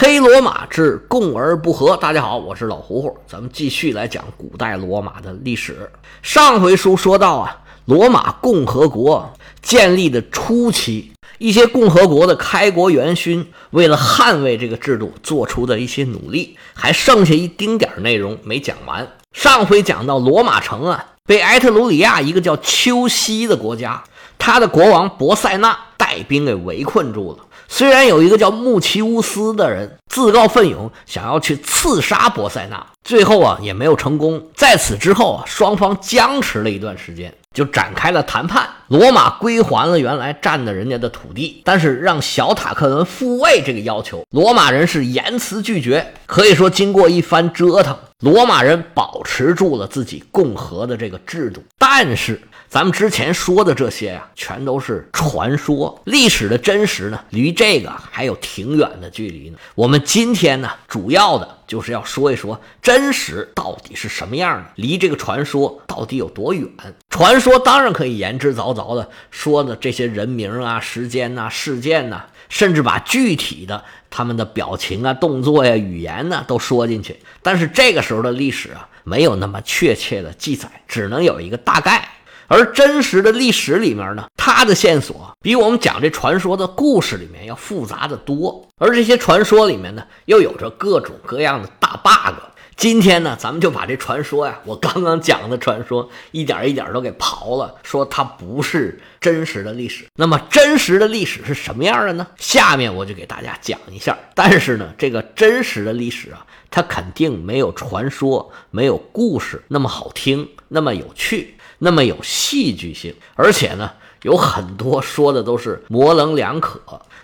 黑罗马之共而不和。大家好，我是老胡胡，咱们继续来讲古代罗马的历史。上回书说到啊，罗马共和国建立的初期，一些共和国的开国元勋为了捍卫这个制度，做出的一些努力，还剩下一丁点内容没讲完。上回讲到罗马城啊，被埃特鲁里亚一个叫丘西的国家，他的国王博塞纳带兵给围困住了。虽然有一个叫穆奇乌斯的人自告奋勇想要去刺杀博塞纳，最后啊也没有成功。在此之后啊，双方僵持了一段时间，就展开了谈判。罗马归还了原来占的人家的土地，但是让小塔克伦复位这个要求，罗马人是严词拒绝。可以说，经过一番折腾，罗马人保持住了自己共和的这个制度，但是。咱们之前说的这些呀，全都是传说，历史的真实呢，离这个还有挺远的距离呢。我们今天呢，主要的就是要说一说真实到底是什么样的，离这个传说到底有多远。传说当然可以言之凿凿的说的这些人名啊、时间呐、事件呐，甚至把具体的他们的表情啊、动作呀、语言呢都说进去。但是这个时候的历史啊，没有那么确切的记载，只能有一个大概。而真实的历史里面呢，它的线索比我们讲这传说的故事里面要复杂的多。而这些传说里面呢，又有着各种各样的大 bug。今天呢，咱们就把这传说呀，我刚刚讲的传说，一点一点都给刨了，说它不是真实的历史。那么真实的历史是什么样的呢？下面我就给大家讲一下。但是呢，这个真实的历史啊，它肯定没有传说、没有故事那么好听，那么有趣。那么有戏剧性，而且呢，有很多说的都是模棱两可，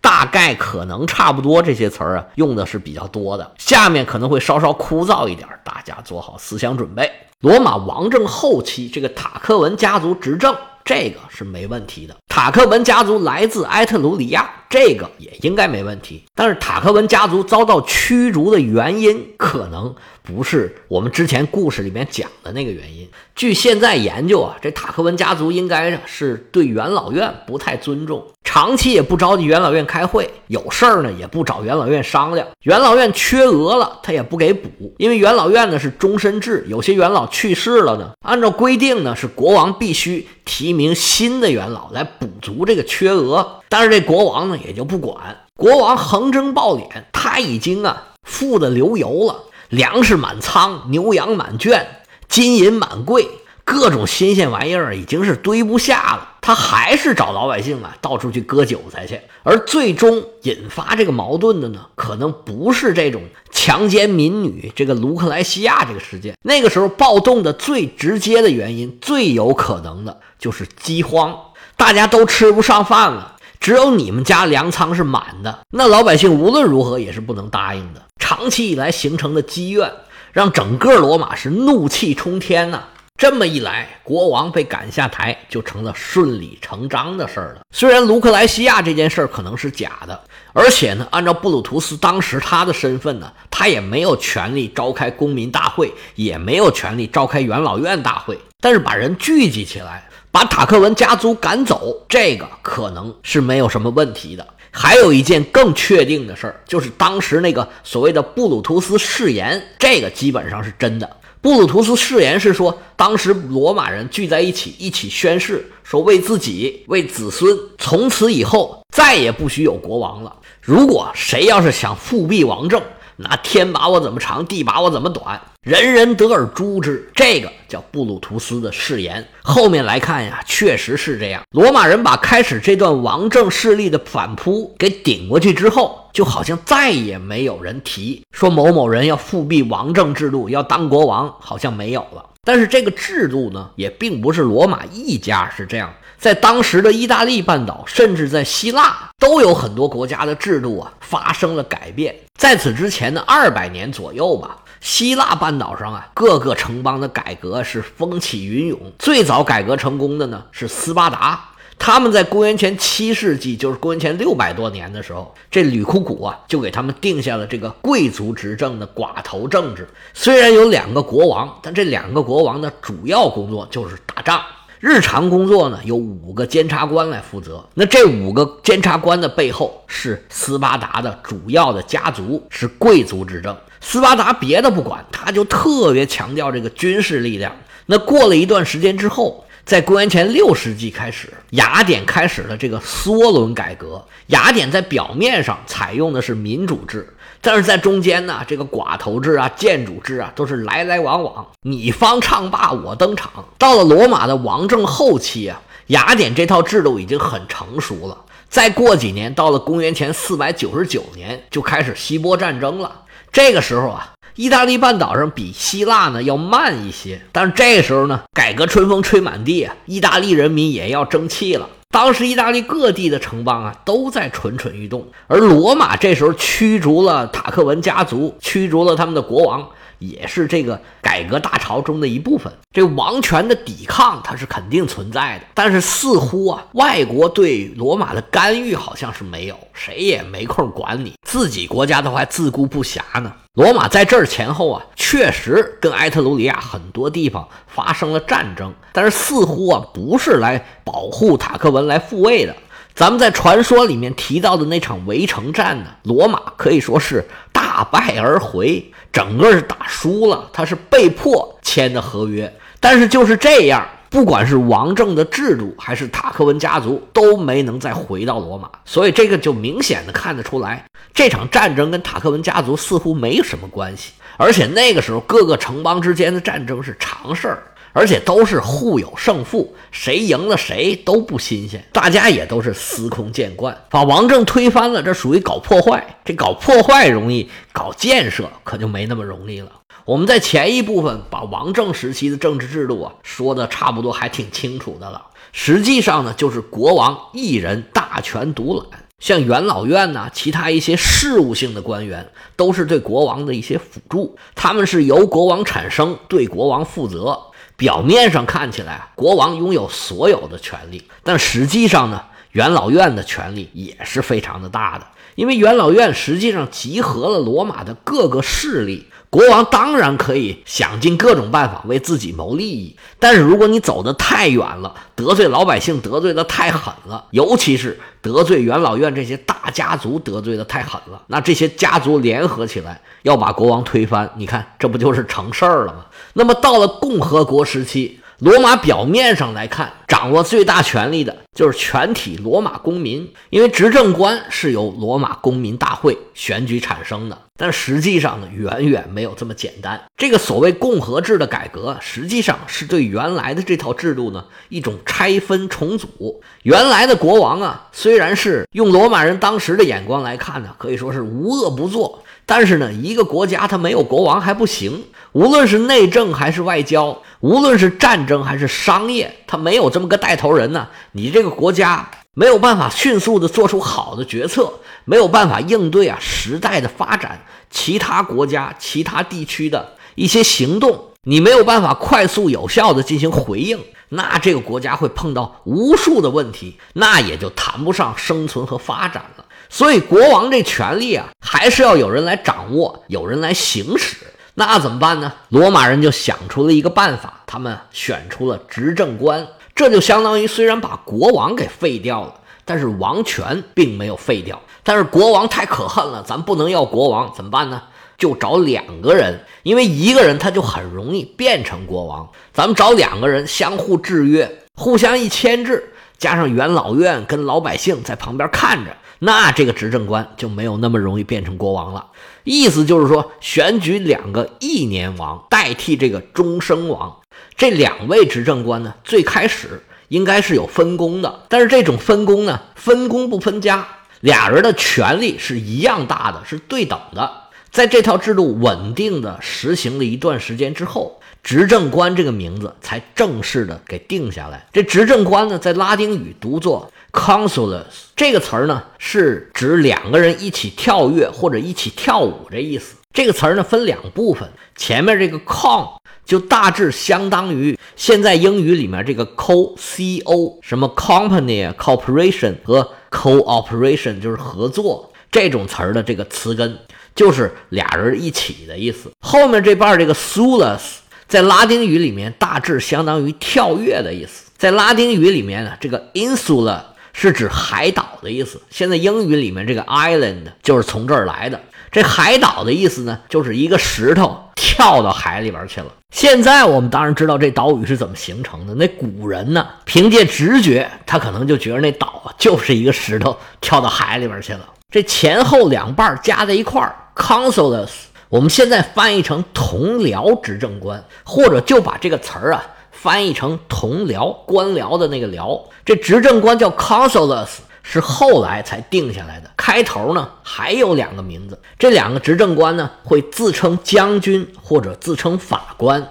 大概可能差不多这些词儿啊，用的是比较多的。下面可能会稍稍枯燥一点，大家做好思想准备。罗马王政后期，这个塔克文家族执政。这个是没问题的。塔克文家族来自埃特鲁里亚，这个也应该没问题。但是塔克文家族遭到驱逐的原因，可能不是我们之前故事里面讲的那个原因。据现在研究啊，这塔克文家族应该是对元老院不太尊重。长期也不召集元老院开会，有事儿呢也不找元老院商量。元老院缺额了，他也不给补，因为元老院呢是终身制，有些元老去世了呢，按照规定呢是国王必须提名新的元老来补足这个缺额。但是这国王呢也就不管，国王横征暴敛，他已经啊富得流油了，粮食满仓，牛羊满圈，金银满柜。各种新鲜玩意儿已经是堆不下了，他还是找老百姓啊到处去割韭菜去。而最终引发这个矛盾的呢，可能不是这种强奸民女这个卢克莱西亚这个事件。那个时候暴动的最直接的原因，最有可能的就是饥荒，大家都吃不上饭了，只有你们家粮仓是满的，那老百姓无论如何也是不能答应的。长期以来形成的积怨，让整个罗马是怒气冲天呐。这么一来，国王被赶下台就成了顺理成章的事儿了。虽然卢克莱西亚这件事儿可能是假的，而且呢，按照布鲁图斯当时他的身份呢，他也没有权利召开公民大会，也没有权利召开元老院大会。但是把人聚集起来，把塔克文家族赶走，这个可能是没有什么问题的。还有一件更确定的事儿，就是当时那个所谓的布鲁图斯誓言，这个基本上是真的。布鲁图斯誓言是说，当时罗马人聚在一起，一起宣誓，说为自己、为子孙，从此以后再也不许有国王了。如果谁要是想复辟王政，那天把我怎么长，地把我怎么短，人人得而诛之。这个叫布鲁图斯的誓言。后面来看呀，确实是这样。罗马人把开始这段王政势力的反扑给顶过去之后，就好像再也没有人提说某某人要复辟王政制度，要当国王，好像没有了。但是这个制度呢，也并不是罗马一家是这样。在当时的意大利半岛，甚至在希腊，都有很多国家的制度啊发生了改变。在此之前的二百年左右吧，希腊半岛上啊，各个城邦的改革是风起云涌。最早改革成功的呢是斯巴达，他们在公元前七世纪，就是公元前六百多年的时候，这吕库古啊就给他们定下了这个贵族执政的寡头政治。虽然有两个国王，但这两个国王的主要工作就是打仗。日常工作呢，由五个监察官来负责。那这五个监察官的背后是斯巴达的主要的家族，是贵族执政。斯巴达别的不管，他就特别强调这个军事力量。那过了一段时间之后，在公元前六世纪开始，雅典开始了这个梭伦改革。雅典在表面上采用的是民主制。但是在中间呢，这个寡头制啊、建主制啊，都是来来往往，你方唱罢我登场。到了罗马的王政后期啊，雅典这套制度已经很成熟了。再过几年，到了公元前四百九十九年，就开始希波战争了。这个时候啊，意大利半岛上比希腊呢要慢一些，但是这时候呢，改革春风吹满地啊，意大利人民也要争气了。当时意大利各地的城邦啊都在蠢蠢欲动，而罗马这时候驱逐了塔克文家族，驱逐了他们的国王，也是这个改革大潮中的一部分。这王权的抵抗它是肯定存在的，但是似乎啊，外国对罗马的干预好像是没有，谁也没空管你，自己国家都还自顾不暇呢。罗马在这儿前后啊，确实跟埃特鲁里亚很多地方发生了战争，但是似乎啊不是来保护塔克文来复位的。咱们在传说里面提到的那场围城战呢，罗马可以说是大败而回，整个是打输了，他是被迫签的合约。但是就是这样。不管是王政的制度，还是塔克文家族，都没能再回到罗马，所以这个就明显的看得出来，这场战争跟塔克文家族似乎没什么关系。而且那个时候，各个城邦之间的战争是常事儿，而且都是互有胜负，谁赢了谁都不新鲜，大家也都是司空见惯。把王政推翻了，这属于搞破坏，这搞破坏容易，搞建设可就没那么容易了。我们在前一部分把王政时期的政治制度啊说的差不多还挺清楚的了。实际上呢，就是国王一人大权独揽，像元老院呐，其他一些事务性的官员都是对国王的一些辅助，他们是由国王产生，对国王负责。表面上看起来国王拥有所有的权利，但实际上呢，元老院的权力也是非常的大的，因为元老院实际上集合了罗马的各个势力。国王当然可以想尽各种办法为自己谋利益，但是如果你走得太远了，得罪老百姓得罪的太狠了，尤其是得罪元老院这些大家族得罪的太狠了，那这些家族联合起来要把国王推翻，你看这不就是成事儿了吗？那么到了共和国时期。罗马表面上来看，掌握最大权力的就是全体罗马公民，因为执政官是由罗马公民大会选举产生的。但实际上呢，远远没有这么简单。这个所谓共和制的改革，实际上是对原来的这套制度呢一种拆分重组。原来的国王啊，虽然是用罗马人当时的眼光来看呢，可以说是无恶不作。但是呢，一个国家它没有国王还不行，无论是内政还是外交，无论是战争还是商业，它没有这么个带头人呢，你这个国家没有办法迅速的做出好的决策，没有办法应对啊时代的发展，其他国家、其他地区的一些行动，你没有办法快速有效的进行回应，那这个国家会碰到无数的问题，那也就谈不上生存和发展了。所以国王这权力啊，还是要有人来掌握，有人来行使。那怎么办呢？罗马人就想出了一个办法，他们选出了执政官。这就相当于虽然把国王给废掉了，但是王权并没有废掉。但是国王太可恨了，咱不能要国王，怎么办呢？就找两个人，因为一个人他就很容易变成国王。咱们找两个人相互制约，互相一牵制，加上元老院跟老百姓在旁边看着。那这个执政官就没有那么容易变成国王了。意思就是说，选举两个一年王代替这个终生王。这两位执政官呢，最开始应该是有分工的，但是这种分工呢，分工不分家，俩人的权力是一样大的，是对等的。在这套制度稳定的实行了一段时间之后。执政官这个名字才正式的给定下来。这执政官呢，在拉丁语读作 consuls，这个词儿呢是指两个人一起跳跃或者一起跳舞这意思。这个词儿呢分两部分，前面这个 con 就大致相当于现在英语里面这个 co c o 什么 company corporation 和 cooperation 就是合作这种词儿的这个词根就是俩人一起的意思。后面这半这个 sulus。在拉丁语里面，大致相当于跳跃的意思。在拉丁语里面呢，这个 insula 是指海岛的意思。现在英语里面这个 island 就是从这儿来的。这海岛的意思呢，就是一个石头跳到海里边去了。现在我们当然知道这岛屿是怎么形成的。那古人呢，凭借直觉，他可能就觉得那岛就是一个石头跳到海里边去了。这前后两半加在一块儿，consuls，我们现在翻译成同僚执政官，或者就把这个词儿啊翻译成同僚官僚的那个僚。这执政官叫 consuls。是后来才定下来的。开头呢还有两个名字，这两个执政官呢会自称将军或者自称法官。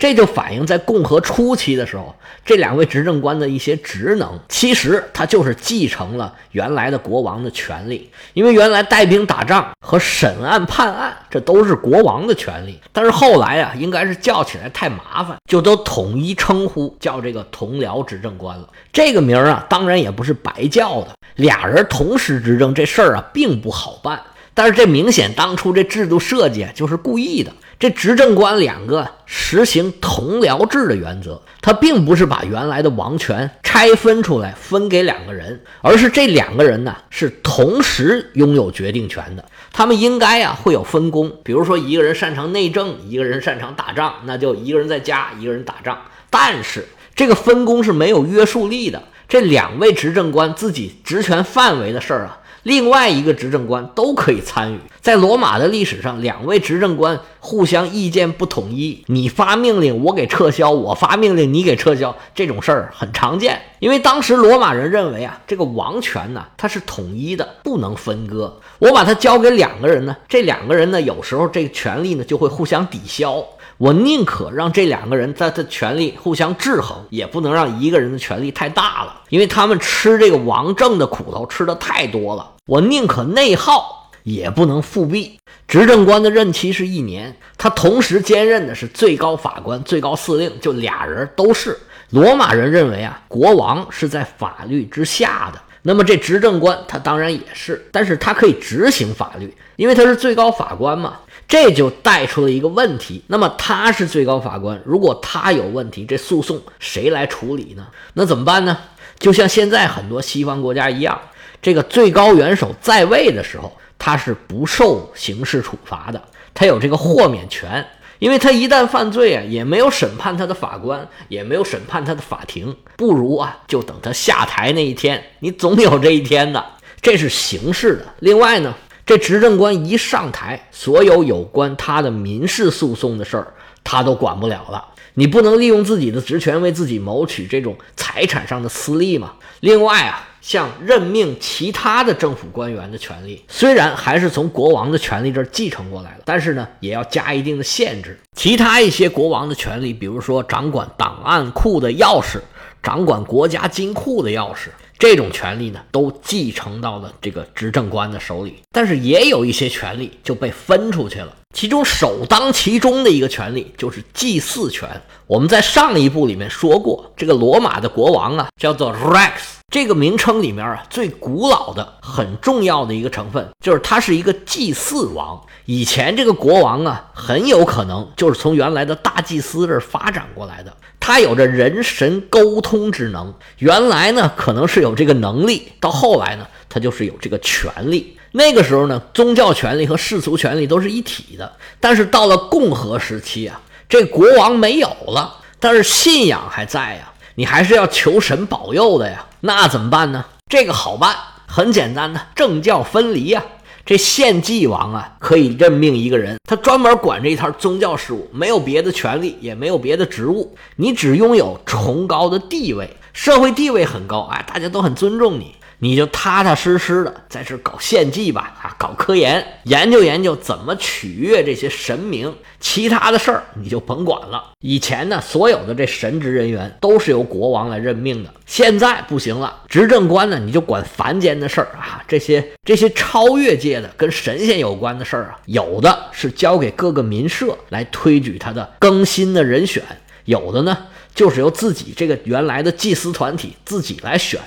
这就反映在共和初期的时候，这两位执政官的一些职能，其实他就是继承了原来的国王的权利。因为原来带兵打仗和审案判案，这都是国王的权利。但是后来啊，应该是叫起来太麻烦，就都统一称呼叫这个同僚执政官了。这个名儿啊，当然也不是白叫的。俩人同时执政这事儿啊，并不好办。但是这明显当初这制度设计就是故意的。这执政官两个实行同僚制的原则，他并不是把原来的王权拆分出来分给两个人，而是这两个人呢是同时拥有决定权的。他们应该呀会有分工，比如说一个人擅长内政，一个人擅长打仗，那就一个人在家，一个人打仗。但是这个分工是没有约束力的，这两位执政官自己职权范围的事儿啊。另外一个执政官都可以参与，在罗马的历史上，两位执政官互相意见不统一，你发命令我给撤销，我发命令你给撤销，这种事儿很常见。因为当时罗马人认为啊，这个王权呢它是统一的，不能分割。我把它交给两个人呢，这两个人呢有时候这个权力呢就会互相抵消。我宁可让这两个人在的权力互相制衡，也不能让一个人的权力太大了，因为他们吃这个王政的苦头吃的太多了。我宁可内耗，也不能复辟。执政官的任期是一年，他同时兼任的是最高法官、最高司令，就俩人都是。罗马人认为啊，国王是在法律之下的，那么这执政官他当然也是，但是他可以执行法律，因为他是最高法官嘛。这就带出了一个问题，那么他是最高法官，如果他有问题，这诉讼谁来处理呢？那怎么办呢？就像现在很多西方国家一样，这个最高元首在位的时候，他是不受刑事处罚的，他有这个豁免权，因为他一旦犯罪啊，也没有审判他的法官，也没有审判他的法庭，不如啊，就等他下台那一天，你总有这一天的，这是刑事的。另外呢？这执政官一上台，所有有关他的民事诉讼的事儿，他都管不了了。你不能利用自己的职权为自己谋取这种财产上的私利嘛？另外啊，像任命其他的政府官员的权利，虽然还是从国王的权利这儿继承过来的，但是呢，也要加一定的限制。其他一些国王的权利，比如说掌管档案库的钥匙，掌管国家金库的钥匙。这种权利呢，都继承到了这个执政官的手里，但是也有一些权利就被分出去了。其中首当其冲的一个权利就是祭祀权。我们在上一部里面说过，这个罗马的国王啊，叫做 Rex。这个名称里面啊，最古老的、很重要的一个成分就是他是一个祭祀王。以前这个国王啊，很有可能就是从原来的大祭司这儿发展过来的。他有着人神沟通之能，原来呢可能是有这个能力，到后来呢他就是有这个权利。那个时候呢，宗教权力和世俗权力都是一体的。但是到了共和时期啊，这国王没有了，但是信仰还在呀，你还是要求神保佑的呀。那怎么办呢？这个好办，很简单呢，政教分离呀。这献祭王啊，可以任命一个人，他专门管这一套宗教事务，没有别的权利，也没有别的职务，你只拥有崇高的地位，社会地位很高，哎，大家都很尊重你。你就踏踏实实的在这搞献祭吧，啊，搞科研，研究研究怎么取悦这些神明，其他的事儿你就甭管了。以前呢，所有的这神职人员都是由国王来任命的，现在不行了，执政官呢你就管凡间的事儿啊，这些这些超越界的跟神仙有关的事儿啊，有的是交给各个民社来推举他的更新的人选，有的呢就是由自己这个原来的祭司团体自己来选。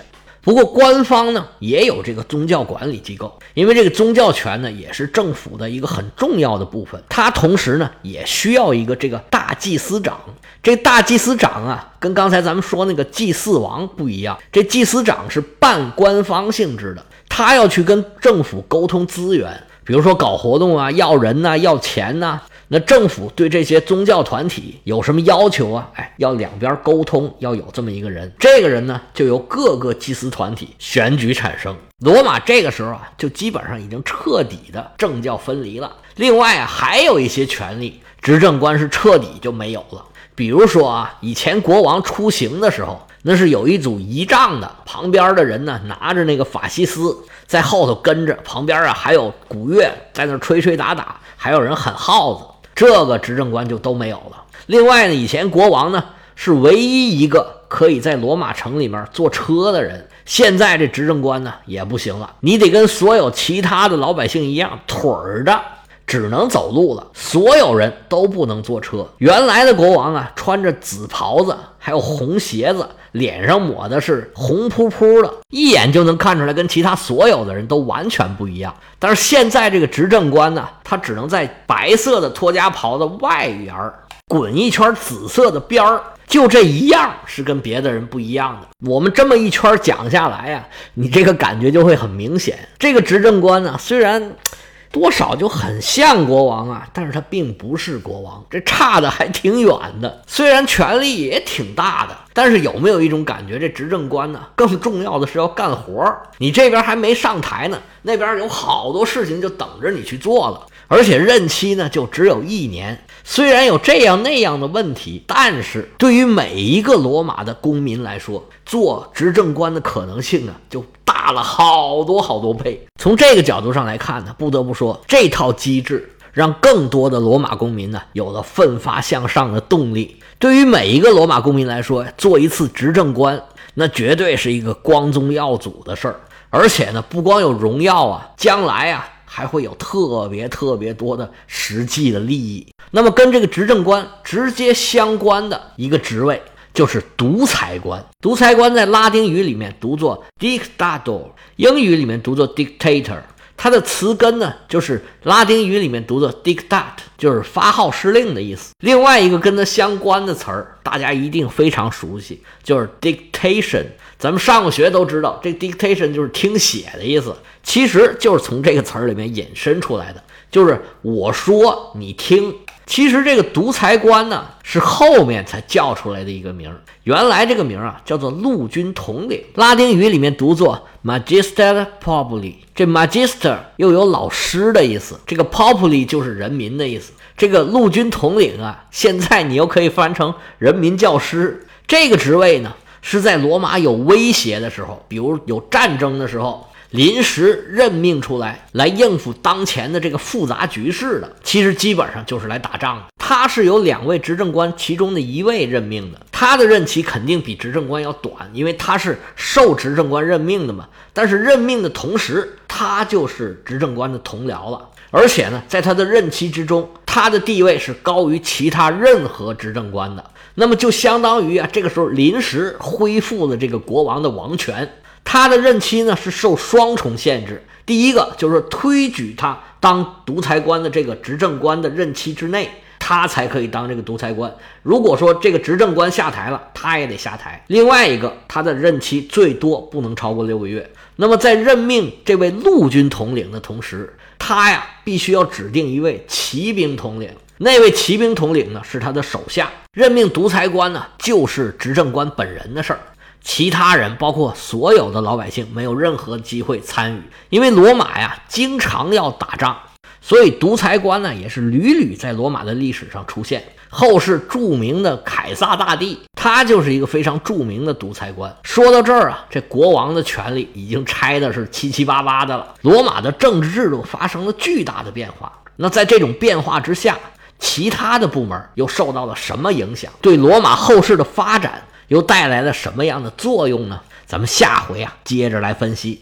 不过官方呢也有这个宗教管理机构，因为这个宗教权呢也是政府的一个很重要的部分，它同时呢也需要一个这个大祭司长。这大祭司长啊，跟刚才咱们说那个祭祀王不一样，这祭司长是半官方性质的，他要去跟政府沟通资源，比如说搞活动啊，要人呐，要钱呐。那政府对这些宗教团体有什么要求啊？哎，要两边沟通，要有这么一个人。这个人呢，就由各个祭司团体选举产生。罗马这个时候啊，就基本上已经彻底的政教分离了。另外啊，还有一些权利，执政官是彻底就没有了。比如说啊，以前国王出行的时候，那是有一组仪仗的，旁边的人呢拿着那个法西斯在后头跟着，旁边啊还有鼓乐在那吹吹打打，还有人喊号子。这个执政官就都没有了。另外呢，以前国王呢是唯一一个可以在罗马城里面坐车的人，现在这执政官呢也不行了，你得跟所有其他的老百姓一样，腿儿的只能走路了，所有人都不能坐车。原来的国王啊，穿着紫袍子，还有红鞋子。脸上抹的是红扑扑的，一眼就能看出来，跟其他所有的人都完全不一样。但是现在这个执政官呢，他只能在白色的托家袍的外沿儿滚一圈紫色的边儿，就这一样是跟别的人不一样的。我们这么一圈讲下来呀，你这个感觉就会很明显。这个执政官呢，虽然。多少就很像国王啊，但是他并不是国王，这差的还挺远的。虽然权力也挺大的，但是有没有一种感觉，这执政官呢，更重要的是要干活儿。你这边还没上台呢，那边有好多事情就等着你去做了，而且任期呢就只有一年。虽然有这样那样的问题，但是对于每一个罗马的公民来说，做执政官的可能性啊，就大了好多好多倍。从这个角度上来看呢，不得不说，这套机制让更多的罗马公民呢有了奋发向上的动力。对于每一个罗马公民来说，做一次执政官，那绝对是一个光宗耀祖的事儿。而且呢，不光有荣耀啊，将来啊。还会有特别特别多的实际的利益。那么跟这个执政官直接相关的一个职位就是独裁官。独裁官在拉丁语里面读作 dictator，英语里面读作 dictator。它的词根呢就是拉丁语里面读的 dictat，就是发号施令的意思。另外一个跟它相关的词儿，大家一定非常熟悉，就是 dictation。咱们上过学都知道，这 dictation 就是听写的意思。其实就是从这个词儿里面引申出来的，就是我说你听。其实这个独裁官呢，是后面才叫出来的一个名儿。原来这个名儿啊，叫做陆军统领，拉丁语里面读作 magister populi。这 magister 又有老师的意思，这个 populi 就是人民的意思。这个陆军统领啊，现在你又可以翻成人民教师。这个职位呢，是在罗马有威胁的时候，比如有战争的时候。临时任命出来来应付当前的这个复杂局势的，其实基本上就是来打仗的。他是由两位执政官其中的一位任命的，他的任期肯定比执政官要短，因为他是受执政官任命的嘛。但是任命的同时，他就是执政官的同僚了，而且呢，在他的任期之中，他的地位是高于其他任何执政官的。那么就相当于啊，这个时候临时恢复了这个国王的王权。他的任期呢是受双重限制，第一个就是推举他当独裁官的这个执政官的任期之内，他才可以当这个独裁官。如果说这个执政官下台了，他也得下台。另外一个，他的任期最多不能超过六个月。那么在任命这位陆军统领的同时，他呀必须要指定一位骑兵统领，那位骑兵统领呢是他的手下。任命独裁官呢，就是执政官本人的事儿。其他人，包括所有的老百姓，没有任何机会参与，因为罗马呀经常要打仗，所以独裁官呢也是屡屡在罗马的历史上出现。后世著名的凯撒大帝，他就是一个非常著名的独裁官。说到这儿啊，这国王的权力已经拆的是七七八八的了。罗马的政治制度发生了巨大的变化。那在这种变化之下，其他的部门又受到了什么影响？对罗马后世的发展？又带来了什么样的作用呢？咱们下回啊接着来分析。